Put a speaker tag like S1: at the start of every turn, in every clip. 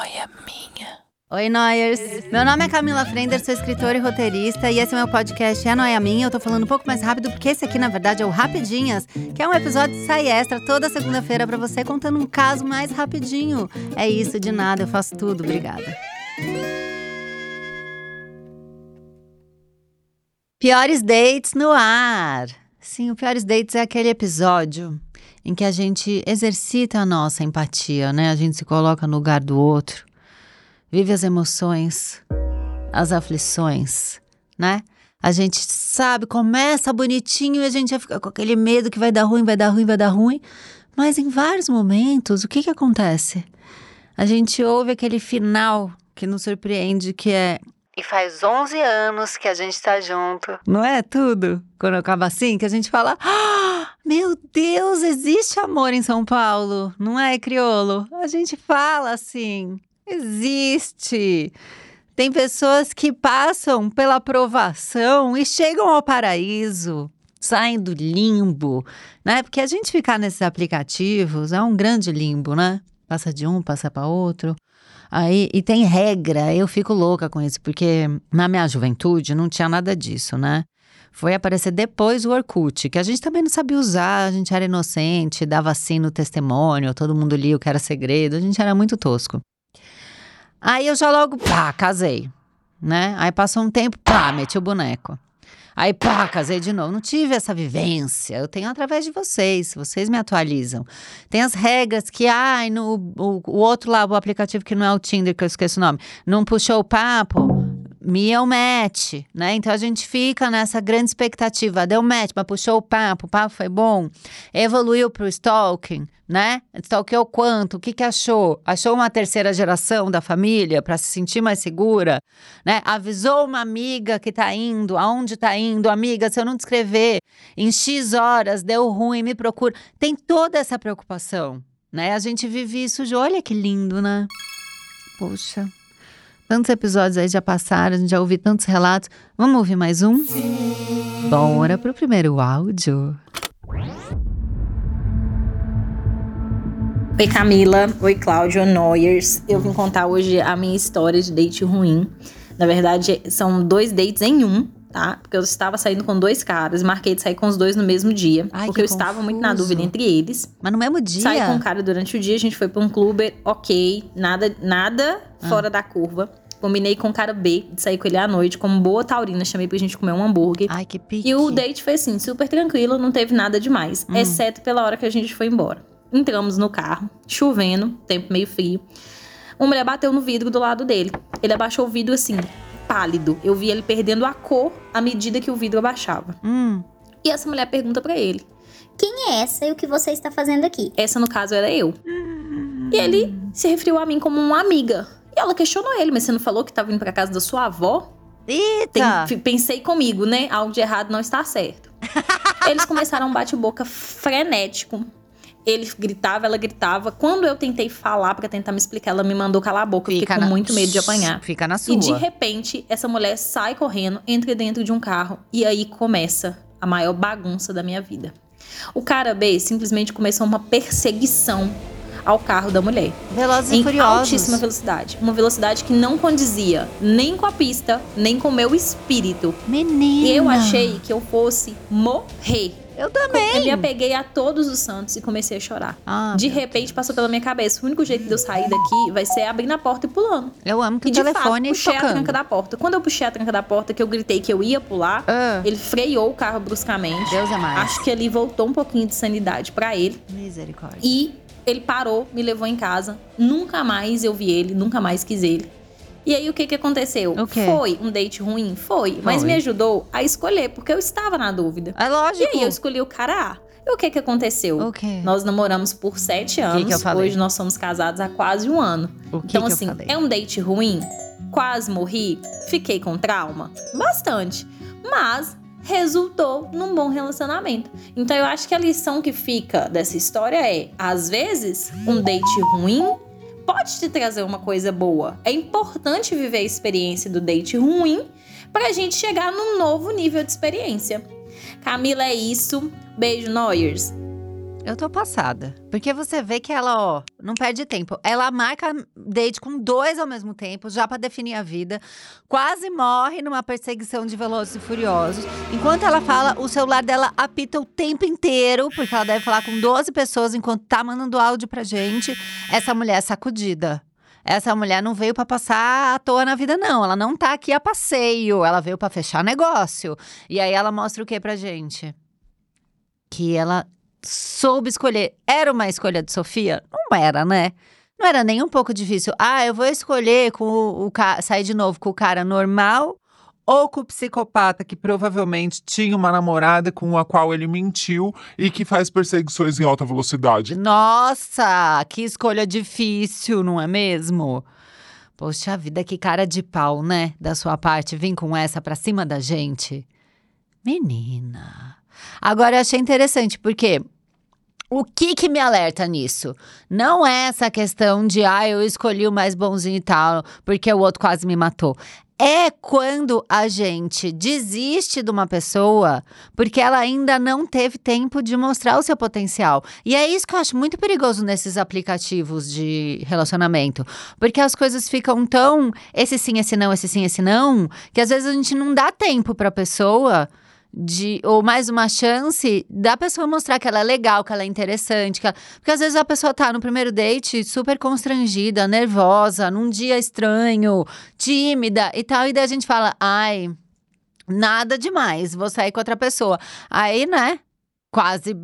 S1: noia minha.
S2: Oi, Noyers! Meu nome é Camila Frender, sou escritora e roteirista, e esse é meu podcast É Noia Minha. Eu tô falando um pouco mais rápido, porque esse aqui, na verdade, é o Rapidinhas, que é um episódio de sai extra toda segunda-feira para você, contando um caso mais rapidinho. É isso, de nada, eu faço tudo. Obrigada. Piores dates no ar. Sim, o Piores Dates é aquele episódio em que a gente exercita a nossa empatia, né? A gente se coloca no lugar do outro, vive as emoções, as aflições, né? A gente sabe, começa bonitinho e a gente fica com aquele medo que vai dar ruim, vai dar ruim, vai dar ruim. Mas em vários momentos, o que que acontece? A gente ouve aquele final que nos surpreende, que é e faz 11 anos que a gente tá junto. Não é tudo? Quando acaba assim, que a gente fala: ah, Meu Deus, existe amor em São Paulo, não é, criolo? A gente fala assim: existe. Tem pessoas que passam pela aprovação e chegam ao paraíso, saem do limbo, né? Porque a gente ficar nesses aplicativos é um grande limbo, né? Passa de um, passa para outro. Aí, e tem regra, eu fico louca com isso, porque na minha juventude não tinha nada disso, né? Foi aparecer depois o Orkut, que a gente também não sabia usar, a gente era inocente, dava assim no testemunho, todo mundo lia o que era segredo, a gente era muito tosco. Aí eu já logo, pá, casei, né? Aí passou um tempo, pá, meti o boneco. Aí, pá, casei de novo. Não tive essa vivência. Eu tenho através de vocês. Vocês me atualizam. Tem as regras que, ai, no, o, o outro lá, o aplicativo que não é o Tinder, que eu esqueço o nome, não puxou o papo me é o match, né? Então a gente fica nessa grande expectativa. Deu match, mas puxou o papo, o papo foi bom. Evoluiu para o stalking, né? Stalkeou quanto? O que, que achou? Achou uma terceira geração da família para se sentir mais segura, né? Avisou uma amiga que tá indo, aonde tá indo, amiga, se eu não descrever em X horas, deu ruim, me procura. Tem toda essa preocupação, né? A gente vive isso de, olha que lindo, né? Poxa. Tantos episódios aí já passaram, a gente já ouviu tantos relatos. Vamos ouvir mais um? Sim. Bora pro primeiro áudio.
S3: Oi Camila, oi Cláudio Noyers. Eu vim contar hoje a minha história de date ruim. Na verdade, são dois dates em um, tá? Porque eu estava saindo com dois caras, marquei de sair com os dois no mesmo dia, Ai, porque eu confuso. estava muito na dúvida entre eles.
S2: Mas no mesmo dia?
S3: Saí com um cara durante o dia, a gente foi para um clube, ok, nada, nada ah. fora da curva. Combinei com o cara B de sair com ele à noite, como boa taurina, chamei pra gente comer um hambúrguer.
S2: Ai, que pique.
S3: E o date foi assim, super tranquilo, não teve nada demais, hum. exceto pela hora que a gente foi embora. Entramos no carro, chovendo, tempo meio frio. Uma mulher bateu no vidro do lado dele. Ele abaixou o vidro assim, pálido. Eu vi ele perdendo a cor à medida que o vidro abaixava.
S2: Hum.
S3: E essa mulher pergunta para ele:
S4: Quem é essa e o que você está fazendo aqui?
S3: Essa, no caso, era eu. Hum. E ele se referiu a mim como uma amiga. Ela questionou ele, mas você não falou que estava indo para casa da sua avó?
S2: Eita!
S3: Tem, pensei comigo, né? Algo de errado não está certo. Eles começaram um bate-boca frenético. Ele gritava, ela gritava. Quando eu tentei falar para tentar me explicar, ela me mandou calar a boca. Fica fiquei com na... muito medo de apanhar.
S2: Fica na sua.
S3: E de repente, essa mulher sai correndo, entra dentro de um carro e aí começa a maior bagunça da minha vida. O cara B simplesmente começou uma perseguição ao carro da mulher.
S2: Velozes
S3: em
S2: e furiosos.
S3: altíssima velocidade. Uma velocidade que não condizia nem com a pista, nem com o meu espírito.
S2: Menina.
S3: Eu achei que eu fosse morrer.
S2: Eu também.
S3: Eu me apeguei a todos os santos e comecei a chorar.
S2: Ah,
S3: de repente passou pela minha cabeça. O único jeito de eu sair daqui vai ser abrindo a porta e pulando.
S2: Eu amo que
S3: e
S2: o telefone
S3: fato, puxei
S2: tocando.
S3: a tranca da porta. Quando eu puxei a tranca da porta, que eu gritei que eu ia pular,
S2: Ah.
S3: ele freou o carro bruscamente.
S2: Deus é mais.
S3: Acho que ali voltou um pouquinho de sanidade pra ele.
S2: Misericórdia.
S3: E ele parou, me levou em casa. Nunca mais eu vi ele, nunca mais quis ele. E aí o que que aconteceu?
S2: O quê?
S3: Foi um date ruim? Foi. Mas
S2: Foi.
S3: me ajudou a escolher, porque eu estava na dúvida.
S2: É
S3: E
S2: lógico.
S3: aí eu escolhi o cara A. E o que que aconteceu?
S2: O quê?
S3: Nós namoramos por sete
S2: que
S3: anos.
S2: eu falei?
S3: Hoje nós somos casados há quase um ano.
S2: O que
S3: então,
S2: que
S3: assim, é um date ruim? Quase morri? Fiquei com trauma? Bastante. Mas resultou num bom relacionamento. Então eu acho que a lição que fica dessa história é: às vezes, um date ruim pode te trazer uma coisa boa. É importante viver a experiência do date ruim pra gente chegar num novo nível de experiência. Camila, é isso. Beijo, Noyers.
S2: Eu tô passada. Porque você vê que ela, ó, não perde tempo. Ela marca date com dois ao mesmo tempo, já pra definir a vida. Quase morre numa perseguição de Velozes e Furiosos. Enquanto ela fala, o celular dela apita o tempo inteiro, porque ela deve falar com 12 pessoas enquanto tá mandando áudio pra gente. Essa mulher é sacudida. Essa mulher não veio pra passar à toa na vida, não. Ela não tá aqui a passeio. Ela veio pra fechar negócio. E aí ela mostra o que pra gente? Que ela soube escolher. Era uma escolha de Sofia? Não era, né? Não era nem um pouco difícil. Ah, eu vou escolher com o, o ca- sair de novo com o cara normal.
S1: Ou com o psicopata que provavelmente tinha uma namorada com a qual ele mentiu e que faz perseguições em alta velocidade.
S2: Nossa, que escolha difícil, não é mesmo? Poxa vida, que cara de pau, né? Da sua parte, vir com essa pra cima da gente. Menina. Agora eu achei interessante, porque o que que me alerta nisso? Não é essa questão de, ah, eu escolhi o mais bonzinho e tal, porque o outro quase me matou. É quando a gente desiste de uma pessoa porque ela ainda não teve tempo de mostrar o seu potencial. E é isso que eu acho muito perigoso nesses aplicativos de relacionamento. Porque as coisas ficam tão esse sim, esse não, esse sim, esse não, que às vezes a gente não dá tempo pra pessoa de ou mais uma chance da pessoa mostrar que ela é legal, que ela é interessante, que ela- porque às vezes a pessoa tá no primeiro date super constrangida, nervosa, num dia estranho, tímida e tal, e daí a gente fala: "Ai, nada demais, vou sair com outra pessoa". Aí, né? Quase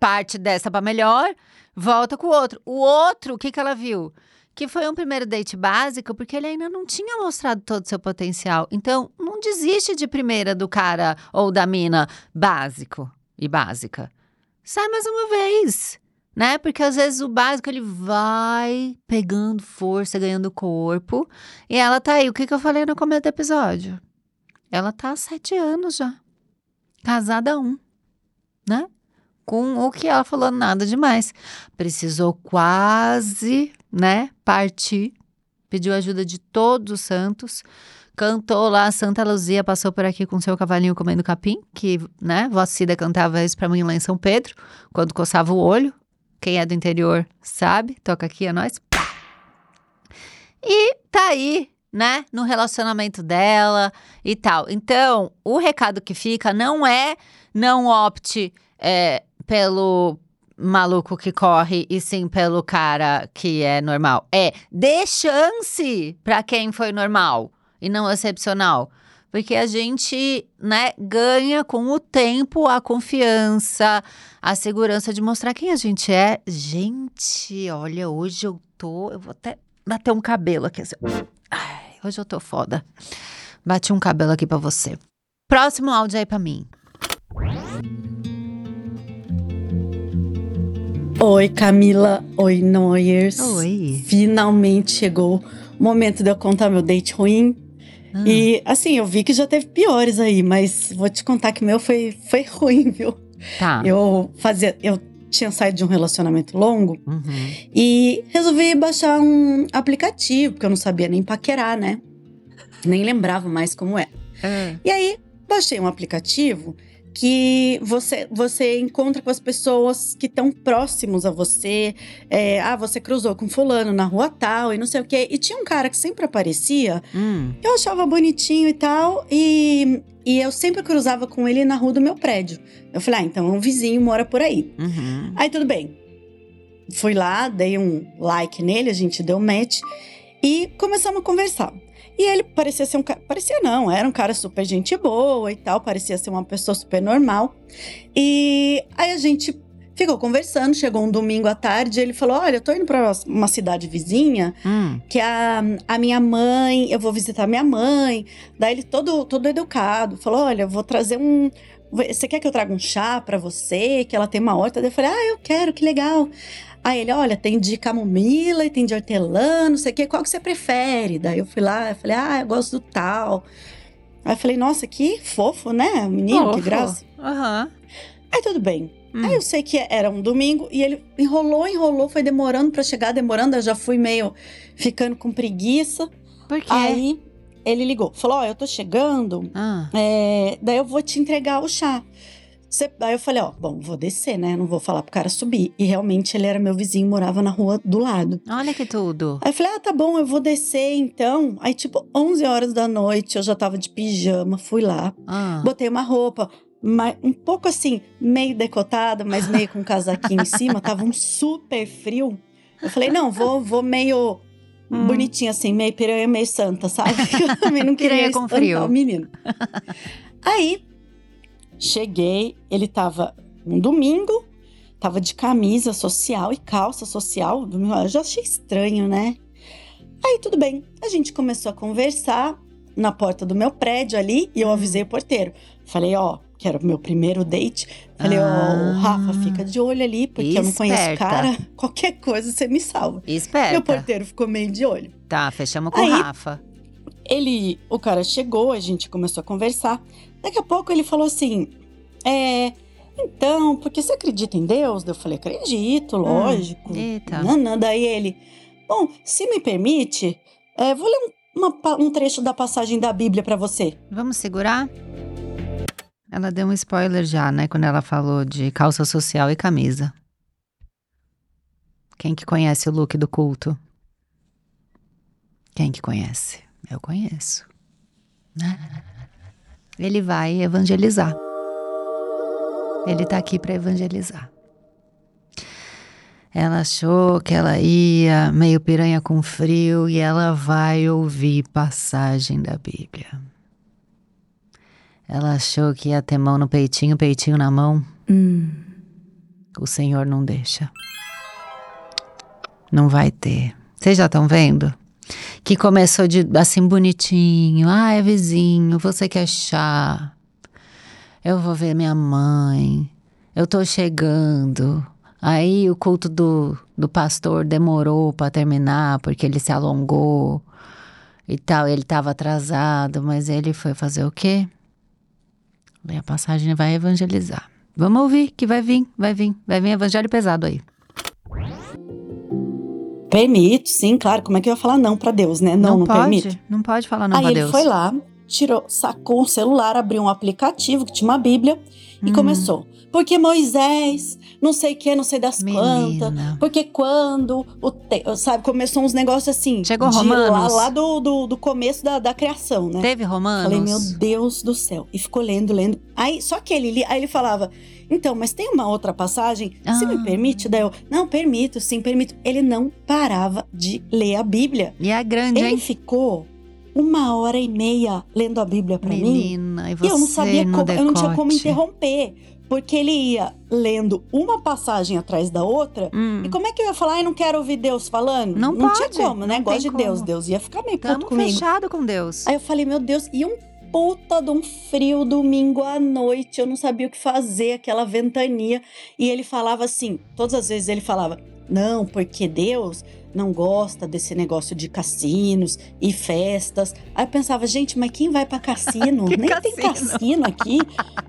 S2: parte dessa pra melhor, volta com o outro. O outro, o que que ela viu? Que foi um primeiro date básico, porque ele ainda não tinha mostrado todo o seu potencial. Então, não desiste de primeira do cara ou da mina básico e básica. Sai mais uma vez, né? Porque às vezes o básico ele vai pegando força, ganhando corpo. E ela tá aí. O que, que eu falei no começo do episódio? Ela tá há sete anos já. Casada um, né? Com o que ela falou, nada demais. Precisou quase, né, partir. Pediu ajuda de todos os santos. Cantou lá, Santa Luzia passou por aqui com seu cavalinho comendo capim, que, né, Vó Cida cantava isso pra mim lá em São Pedro, quando coçava o olho. Quem é do interior sabe, toca aqui a nós. E tá aí, né, no relacionamento dela e tal. Então, o recado que fica não é não opte é, pelo maluco que corre e sim pelo cara que é normal. É dê chance pra quem foi normal e não excepcional. Porque a gente, né, ganha com o tempo a confiança, a segurança de mostrar quem a gente é. Gente, olha, hoje eu tô. Eu vou até bater um cabelo aqui. Assim. Ai, hoje eu tô foda. Bati um cabelo aqui pra você. Próximo áudio aí pra mim.
S5: Oi, Camila. Oi, Noyers.
S2: Oi.
S5: Finalmente chegou o momento de eu contar meu date ruim.
S2: Ah.
S5: E, assim, eu vi que já teve piores aí, mas vou te contar que o meu foi, foi ruim, viu?
S2: Tá.
S5: Eu fazia. Eu tinha saído de um relacionamento longo
S2: Uhum.
S5: e resolvi baixar um aplicativo, porque eu não sabia nem paquerar, né? Nem lembrava mais como é.
S2: É.
S5: E aí, baixei um aplicativo que você, você encontra com as pessoas que estão próximos a você. É, ah, você cruzou com fulano na rua tal e não sei o quê. E tinha um cara que sempre aparecia,
S2: Hum.
S5: eu achava bonitinho e tal, e, e eu sempre cruzava com ele na rua do meu prédio. Eu falei, ah, então um vizinho mora por aí.
S2: Uhum.
S5: Aí tudo bem. Fui lá, dei um like nele, a gente deu match e começamos a conversar. E ele parecia ser um cara. Parecia não, era um cara super gente boa e tal, parecia ser uma pessoa super normal. E aí a gente ficou conversando, chegou um domingo à tarde, ele falou: Olha, eu tô indo pra uma cidade vizinha,
S2: Hum.
S5: que a, a minha mãe, eu vou visitar minha mãe. Daí ele todo, todo educado, falou: Olha, eu vou trazer um. Você quer que eu traga um chá pra você? Que ela tem uma horta? Daí eu falei: Ah, eu quero, que legal. Aí ele, olha, tem de camomila e tem de hortelã, não sei o quê, qual que você prefere? Daí eu fui lá, eu falei, ah, eu gosto do tal. Aí eu falei, nossa, que fofo, né? Menino, que
S2: Fofo.
S5: graça.
S2: Aham.
S5: Aí tudo bem.
S2: Hum.
S5: Aí eu sei que era um domingo e ele enrolou, enrolou, foi demorando pra chegar, demorando, eu já fui meio ficando com preguiça.
S2: Por quê?
S5: Aí ele ligou, falou: Ó, eu tô chegando,
S2: Ah.
S5: é, daí eu vou te entregar o chá. Aí eu falei, ó, bom, vou descer, né? Não vou falar pro cara subir. E realmente ele era meu vizinho, morava na rua do lado.
S2: Olha que tudo.
S5: Aí eu falei, ah, tá bom, eu vou descer então. Aí, tipo, 11 horas da noite, eu já tava de pijama, fui lá,
S2: Ah,
S5: botei uma roupa, um pouco assim, meio decotada, mas meio com um casaquinho em cima, tava um super frio. Eu falei, não, vou, vou meio
S2: Hum.
S5: bonitinha assim, meio piranha, meio santa, sabe? Eu também não queria
S2: Piranha com frio.
S5: o menino. Aí, cheguei, ele tava um domingo, tava de camisa social e calça social. Eu já achei estranho, né? Aí, tudo bem. A gente começou a conversar na porta do meu prédio ali e eu
S2: Hum.
S5: avisei o porteiro. Falei, ó, que era o meu primeiro date. Falei, ó,
S2: Ah.
S5: Rafa, fica de olho ali, porque eu não conheço o
S2: Esperta.
S5: cara. Qualquer coisa você me salva. Meu
S2: esperta.
S5: porteiro ficou meio de olho.
S2: Tá, fechamos com o
S5: Aí-
S2: Rafa.
S5: Ele, o cara chegou, a gente começou a conversar. Daqui a pouco ele falou assim: É, então, porque você acredita em Deus? Eu falei: Acredito, lógico.
S2: eita.
S5: Não, não. Daí ele: Bom, se me permite, é, vou ler um, uma um trecho da passagem da Bíblia pra você.
S2: Vamos segurar? Ela deu um spoiler já, né? Quando ela falou de calça social e camisa. Quem que conhece o look do culto? Quem que conhece? Eu conheço. Né? Ele vai evangelizar. Ele tá aqui para evangelizar. Ela achou que ela ia meio piranha com frio e ela vai ouvir passagem da Bíblia. Ela achou que ia ter mão no peitinho, peitinho na mão. O Senhor não deixa. Não vai ter. Vocês já estão vendo? Que começou de assim bonitinho. Ah, é vizinho, você quer chá? Eu vou ver minha mãe. Eu tô chegando. Aí o culto do, do pastor demorou para terminar porque ele se alongou e tal. Ele estava atrasado, mas ele foi fazer o quê? Lê a passagem e vai evangelizar. Vamos ouvir que vai vir, vai vir, vai vir evangelho pesado aí.
S5: Permito, sim, claro. Como é que eu ia falar não pra Deus, né? Não, não,
S2: pode,
S5: permito.
S2: não pode falar não
S5: Aí
S2: pra
S5: ele
S2: Deus.
S5: foi lá, tirou, sacou um celular, abriu um aplicativo que tinha uma Bíblia e
S2: Hum.
S5: começou. Porque Moisés, não sei o que, não sei das quantas. Porque quando o te- sabe, começou uns negócios assim.
S2: Chegou
S5: de
S2: Romanos.
S5: Lá, lá do, do, do começo da, da criação, né?
S2: Teve romanos?
S5: Falei, meu Deus do céu. E ficou lendo, lendo. Aí, só que ele, aí ele falava, então, mas tem uma outra passagem? Se
S2: Ah.
S5: me permite? Daí eu, não, permito, sim, permito. Ele não parava de ler a Bíblia.
S2: E é grande,
S5: Ele
S2: hein?
S5: ficou uma hora e meia lendo a Bíblia pra mim.
S2: Menina, e você
S5: E eu não sabia como, eu não tinha como
S2: decote.
S5: interromper. Porque ele ia lendo uma passagem atrás da outra.
S2: Hum.
S5: E como é que eu ia falar, ai, não quero ouvir Deus falando?
S2: Não
S5: tinha
S2: pode,
S5: como, né?
S2: não
S5: Gosto de
S2: tem
S5: Deus.
S2: como.
S5: Deus ia ficar meio puto
S2: Tamo
S5: comigo.
S2: fechado com Deus.
S5: Aí eu falei, meu Deus, e um puta de um frio domingo à noite, eu não sabia o que fazer, aquela ventania. E ele falava assim, todas as vezes ele falava, não, porque Deus não gosta desse negócio de cassinos e festas. Aí eu pensava, gente, mas quem vai pra cassino? Nem tem
S2: cassino?
S5: cassino aqui.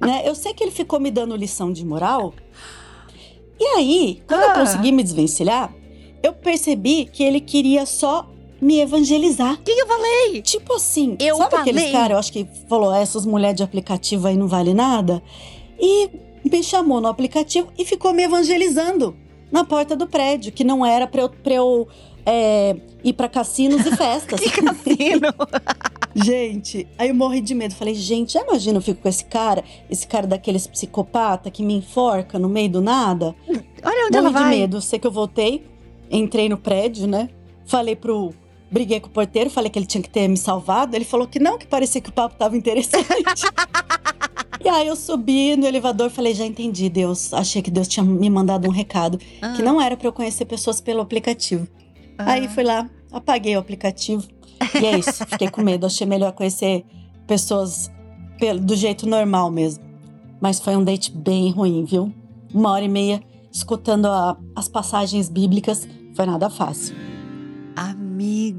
S5: né? Eu sei que ele ficou me dando lição de moral. E aí, quando eu
S2: Ah.
S5: consegui me desvencilhar, eu percebi que ele queria só me evangelizar.
S2: O que eu falei?
S5: Tipo assim,
S2: Eu
S5: sabe aqueles
S2: falei.
S5: caras, eu acho que falou, "Ah, essas mulheres de aplicativo aí não vale nada? E me chamou no aplicativo e ficou me evangelizando na porta do prédio, que não era pra eu, pra eu é, ir pra cassinos e festas.
S2: Que cassino?
S5: gente, aí eu morri de medo. Falei, gente, já imagina eu fico com esse cara, esse cara daqueles psicopata que me enforca no meio do nada?
S2: Olha onde ela
S5: Morri de
S2: vai.
S5: medo. Sei que eu voltei, entrei no prédio, né? Falei pro. Briguei com o porteiro, falei que ele tinha que ter me salvado. Ele falou que não, que parecia que o papo tava interessante. e aí eu subi no elevador, falei, já entendi, Deus. Achei que Deus tinha me mandado um recado.
S2: Ah,
S5: Que não era pra eu conhecer pessoas pelo aplicativo.
S2: ah.
S5: Aí fui lá, apaguei o aplicativo. E é isso, fiquei com medo. Achei melhor conhecer pessoas pelo- do jeito normal mesmo. Mas foi um date bem ruim, viu? Uma hora e meia escutando a- as passagens bíblicas. Foi nada fácil.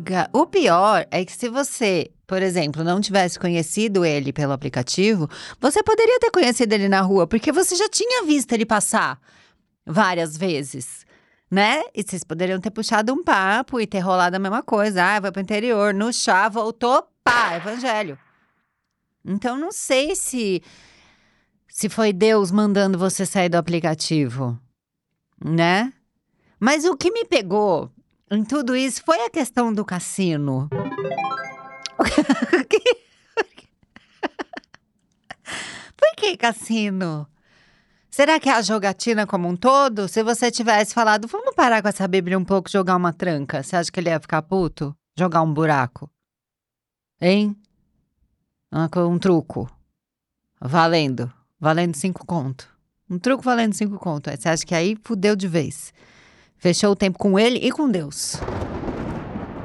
S2: Amiga, o pior é que se você, por exemplo, não tivesse conhecido ele pelo aplicativo, você poderia ter conhecido ele na rua, porque você já tinha visto ele passar várias vezes, né? E vocês poderiam ter puxado um papo e ter rolado a mesma coisa. Ah, vai pro interior, no chá, voltou, pá, evangelho. Então não sei se se foi Deus mandando você sair do aplicativo, né? Mas o que me pegou em tudo isso foi a questão do cassino. Por que cassino? Será que é a jogatina como um todo? Se você tivesse falado, vamos parar com essa Bíblia um pouco, jogar uma tranca, você acha que ele ia ficar puto? Jogar um buraco? Hein? Um truco. Valendo. Valendo cinco conto. Um truco valendo cinco conto. Você acha que aí fudeu de vez? Fechou o tempo com ele e com Deus.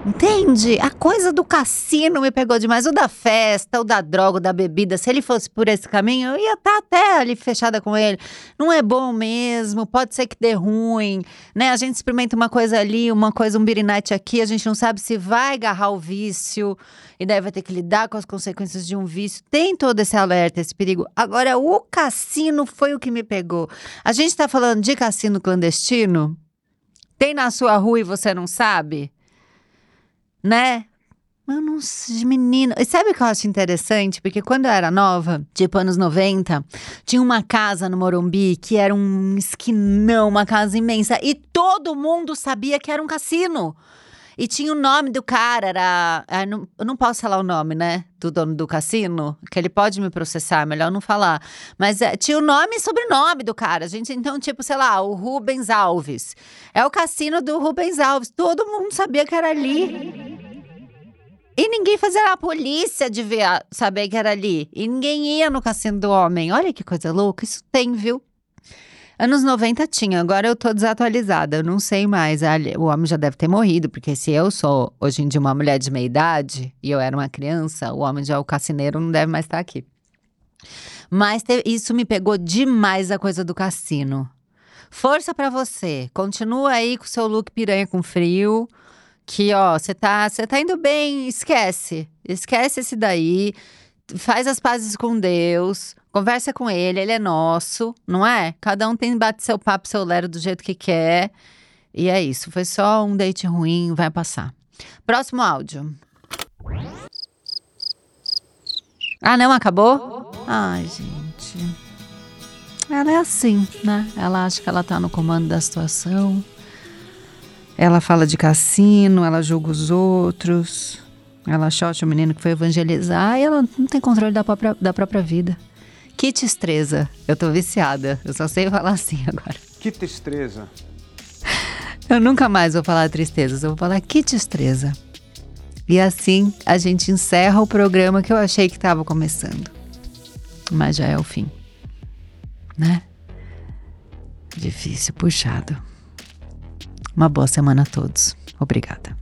S2: Entende? A coisa do cassino me pegou demais. O da festa, o da droga, o da bebida. Se ele fosse por esse caminho, eu ia estar até ali fechada com ele. Não é bom mesmo, pode ser que dê ruim, né? A gente experimenta uma coisa ali, uma coisa, um birinite aqui, a gente não sabe se vai agarrar o vício e daí vai ter que lidar com as consequências de um vício. Tem todo esse alerta, esse perigo. Agora, o cassino foi o que me pegou. A gente tá falando de cassino clandestino? Tem na sua rua e você não sabe? né? Eu não sei, menino. E sabe o que eu acho interessante? Porque quando eu era nova, tipo anos 90, tinha uma casa no Morumbi que era um esquinão, uma casa imensa. E todo mundo sabia que era um cassino. E tinha o nome do cara, era. Eu não, eu não posso falar o nome, né? Do dono do cassino, que ele pode me processar, melhor não falar. Mas é, tinha o nome e sobrenome do cara. A gente, então, tipo, sei lá, o Rubens Alves. É o cassino do Rubens Alves. Todo mundo sabia que era ali. E ninguém fazia a polícia devia saber que era ali. E ninguém ia no cassino do homem. Olha que coisa louca, isso tem, viu? Anos 90 tinha, agora eu tô desatualizada, eu não sei mais. O homem já deve ter morrido, porque se eu sou hoje em dia uma mulher de meia idade e eu era uma criança, o homem já, o cassineiro, não deve mais estar aqui. Mas te, isso me pegou demais a coisa do cassino. Força para você, continua aí com seu look piranha com frio que, ó, você tá, tá indo bem, esquece. Esquece esse daí. Faz as pazes com Deus, conversa com ele, ele é nosso, não é? Cada um tem bate seu papo, seu lero do jeito que quer. E é isso, foi só um date ruim, vai passar. Próximo áudio. Ah, não acabou? Ai, gente. Ela é assim, né? Ela acha que ela tá no comando da situação. Ela fala de cassino, ela julga os outros, ela chote o menino que foi evangelizar e ela não tem controle da própria, da própria vida. Que tristeza. Eu tô viciada. Eu só sei falar assim agora.
S6: Que tristeza.
S2: Eu nunca mais vou falar tristeza, eu vou falar que tristeza. E assim a gente encerra o programa que eu achei que estava começando. Mas já é o fim. Né? Difícil, puxado. Uma boa semana a todos. Obrigada.